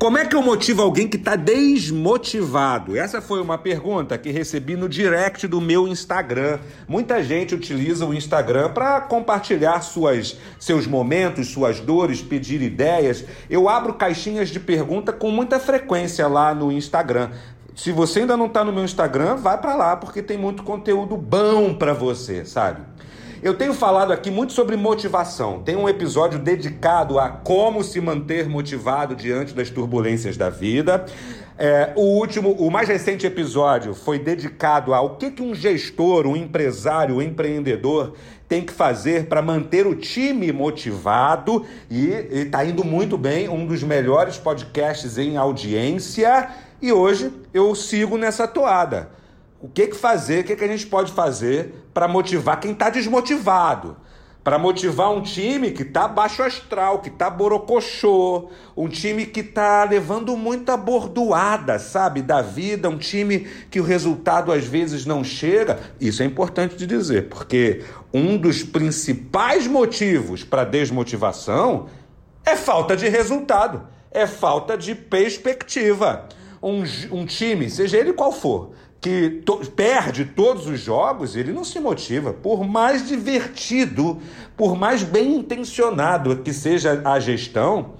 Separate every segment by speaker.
Speaker 1: Como é que eu motivo alguém que está desmotivado? Essa foi uma pergunta que recebi no direct do meu Instagram. Muita gente utiliza o Instagram para compartilhar suas, seus momentos, suas dores, pedir ideias. Eu abro caixinhas de pergunta com muita frequência lá no Instagram. Se você ainda não está no meu Instagram, vai para lá porque tem muito conteúdo bom para você, sabe? Eu tenho falado aqui muito sobre motivação. Tem um episódio dedicado a como se manter motivado diante das turbulências da vida. É, o último, o mais recente episódio foi dedicado ao que, que um gestor, um empresário, um empreendedor tem que fazer para manter o time motivado e está indo muito bem, um dos melhores podcasts em audiência. E hoje eu sigo nessa toada. O que, que fazer, o que, que a gente pode fazer para motivar quem está desmotivado? Para motivar um time que está baixo astral, que está borocochô, um time que está levando muita bordoada, sabe, da vida, um time que o resultado às vezes não chega. Isso é importante de dizer, porque um dos principais motivos para desmotivação é falta de resultado, é falta de perspectiva. Um, um time, seja ele qual for, que to perde todos os jogos, ele não se motiva. Por mais divertido, por mais bem intencionado que seja a gestão,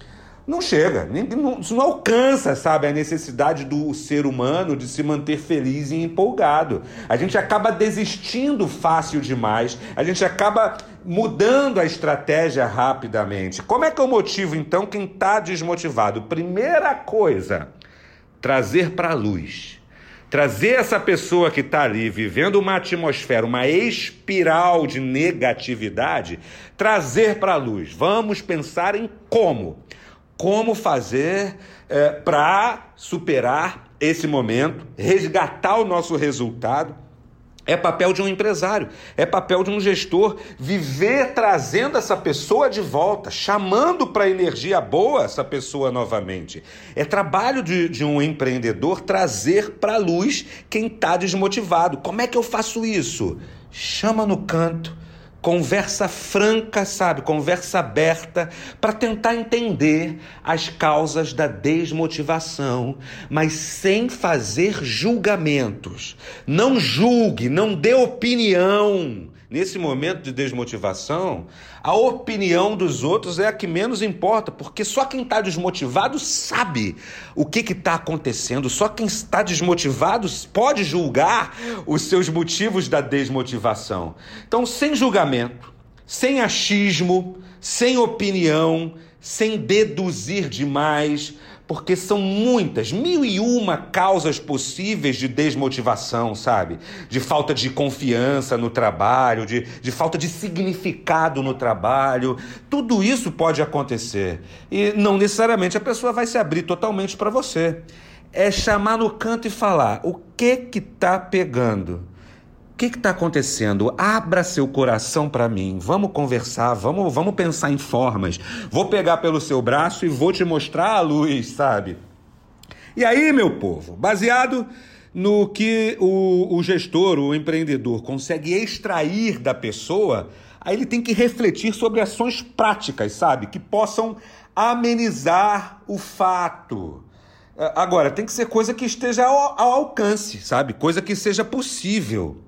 Speaker 1: não chega, não, não alcança, sabe, a necessidade do ser humano de se manter feliz e empolgado. A gente acaba desistindo fácil demais, a gente acaba mudando a estratégia rapidamente. Como é que eu motivo então quem está desmotivado? Primeira coisa, trazer para a luz trazer essa pessoa que está ali vivendo uma atmosfera, uma espiral de negatividade, trazer para a luz. Vamos pensar em como. Como fazer é, para superar esse momento, resgatar o nosso resultado é papel de um empresário, é papel de um gestor viver trazendo essa pessoa de volta, chamando para energia boa essa pessoa novamente. É trabalho de, de um empreendedor trazer para a luz quem está desmotivado. Como é que eu faço isso? Chama no canto conversa franca, sabe? Conversa aberta para tentar entender as causas da desmotivação, mas sem fazer julgamentos. Não julgue, não dê opinião. Nesse momento de desmotivação, a opinião dos outros é a que menos importa, porque só quem está desmotivado sabe o que está acontecendo, só quem está desmotivado pode julgar os seus motivos da desmotivação. Então, sem julgamento, sem achismo, sem opinião, sem deduzir demais, porque são muitas, mil e uma causas possíveis de desmotivação, sabe? De falta de confiança no trabalho, de, de falta de significado no trabalho. Tudo isso pode acontecer. E não necessariamente a pessoa vai se abrir totalmente para você. É chamar no canto e falar o que que tá pegando que está acontecendo? Abra seu coração para mim. Vamos conversar, vamos, vamos pensar em formas. Vou pegar pelo seu braço e vou te mostrar a luz, sabe? E aí, meu povo, baseado no que o, o gestor, o empreendedor, consegue extrair da pessoa, aí ele tem que refletir sobre ações práticas, sabe? Que possam amenizar o fato. Agora, tem que ser coisa que esteja ao, ao alcance, sabe? Coisa que seja possível.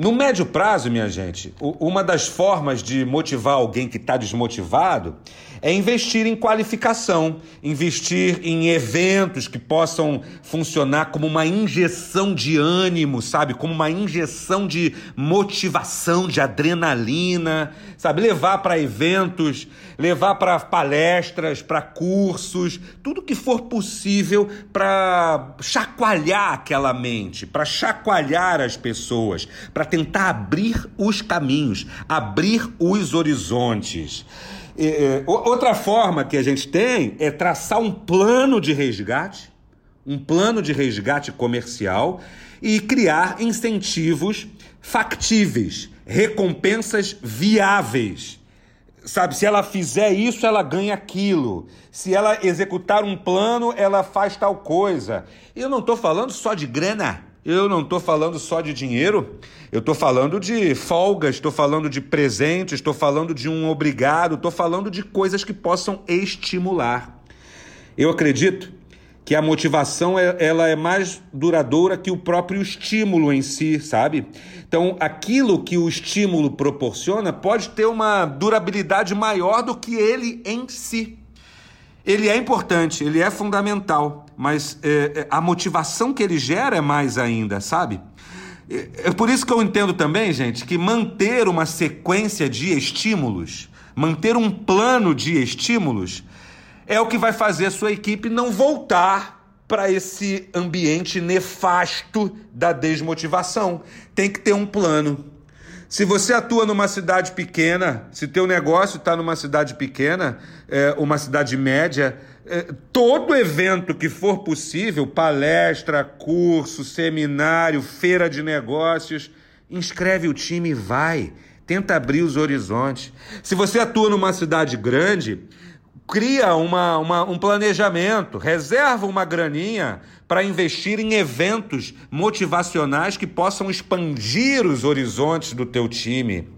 Speaker 1: No médio prazo, minha gente, uma das formas de motivar alguém que está desmotivado é investir em qualificação, investir em eventos que possam funcionar como uma injeção de ânimo, sabe? Como uma injeção de motivação, de adrenalina, sabe? Levar para eventos, levar para palestras, para cursos, tudo que for possível para chacoalhar aquela mente, para chacoalhar as pessoas, para tentar abrir os caminhos, abrir os horizontes. outra forma que a gente tem é traçar um plano de resgate, um plano de resgate comercial e criar incentivos factíveis, recompensas viáveis. Sabe, se ela fizer isso, ela ganha aquilo. Se ela executar um plano, ela faz tal coisa. Eu não estou falando só de grana. Eu não estou falando só de dinheiro, eu estou falando de folgas, estou falando de presentes, estou falando de um obrigado, estou falando de coisas que possam estimular. Eu acredito que a motivação é, ela é mais duradoura que o próprio estímulo em si, sabe? Então, aquilo que o estímulo proporciona pode ter uma durabilidade maior do que ele em si. Ele é importante, ele é fundamental, mas é, é, a motivação que ele gera é mais ainda, sabe? É, é por isso que eu entendo também, gente, que manter uma sequência de estímulos, manter um plano de estímulos, é o que vai fazer a sua equipe não voltar para esse ambiente nefasto da desmotivação. Tem que ter um plano. Se você atua numa cidade pequena, se teu negócio está numa cidade pequena, é, uma cidade média, é, todo evento que for possível, palestra, curso, seminário, feira de negócios, inscreve o time e vai. Tenta abrir os horizontes. Se você atua numa cidade grande, cria uma, uma, um planejamento, reserva uma graninha para investir em eventos motivacionais que possam expandir os horizontes do teu time.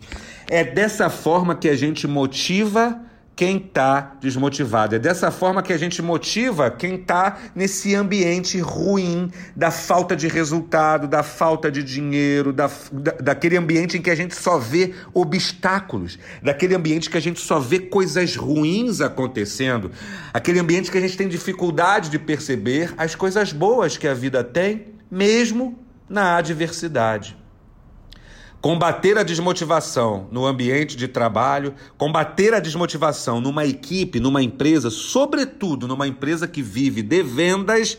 Speaker 1: É dessa forma que a gente motiva quem está desmotivado. É dessa forma que a gente motiva quem está nesse ambiente ruim da falta de resultado, da falta de dinheiro, da, da, daquele ambiente em que a gente só vê obstáculos, daquele ambiente que a gente só vê coisas ruins acontecendo, aquele ambiente que a gente tem dificuldade de perceber as coisas boas que a vida tem, mesmo na adversidade. Combater a desmotivação no ambiente de trabalho, combater a desmotivação numa equipe, numa empresa, sobretudo numa empresa que vive de vendas,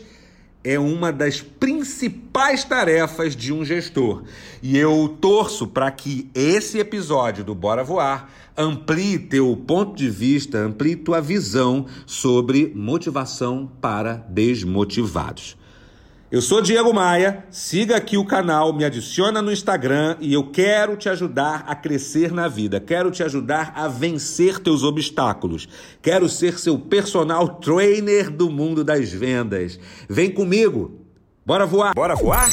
Speaker 1: é uma das principais tarefas de um gestor. E eu torço para que esse episódio do Bora Voar amplie teu ponto de vista, amplie tua visão sobre motivação para desmotivados. Eu sou Diego Maia, siga aqui o canal, me adiciona no Instagram e eu quero te ajudar a crescer na vida, quero te ajudar a vencer teus obstáculos, quero ser seu personal trainer do mundo das vendas. Vem comigo, bora voar! Bora voar?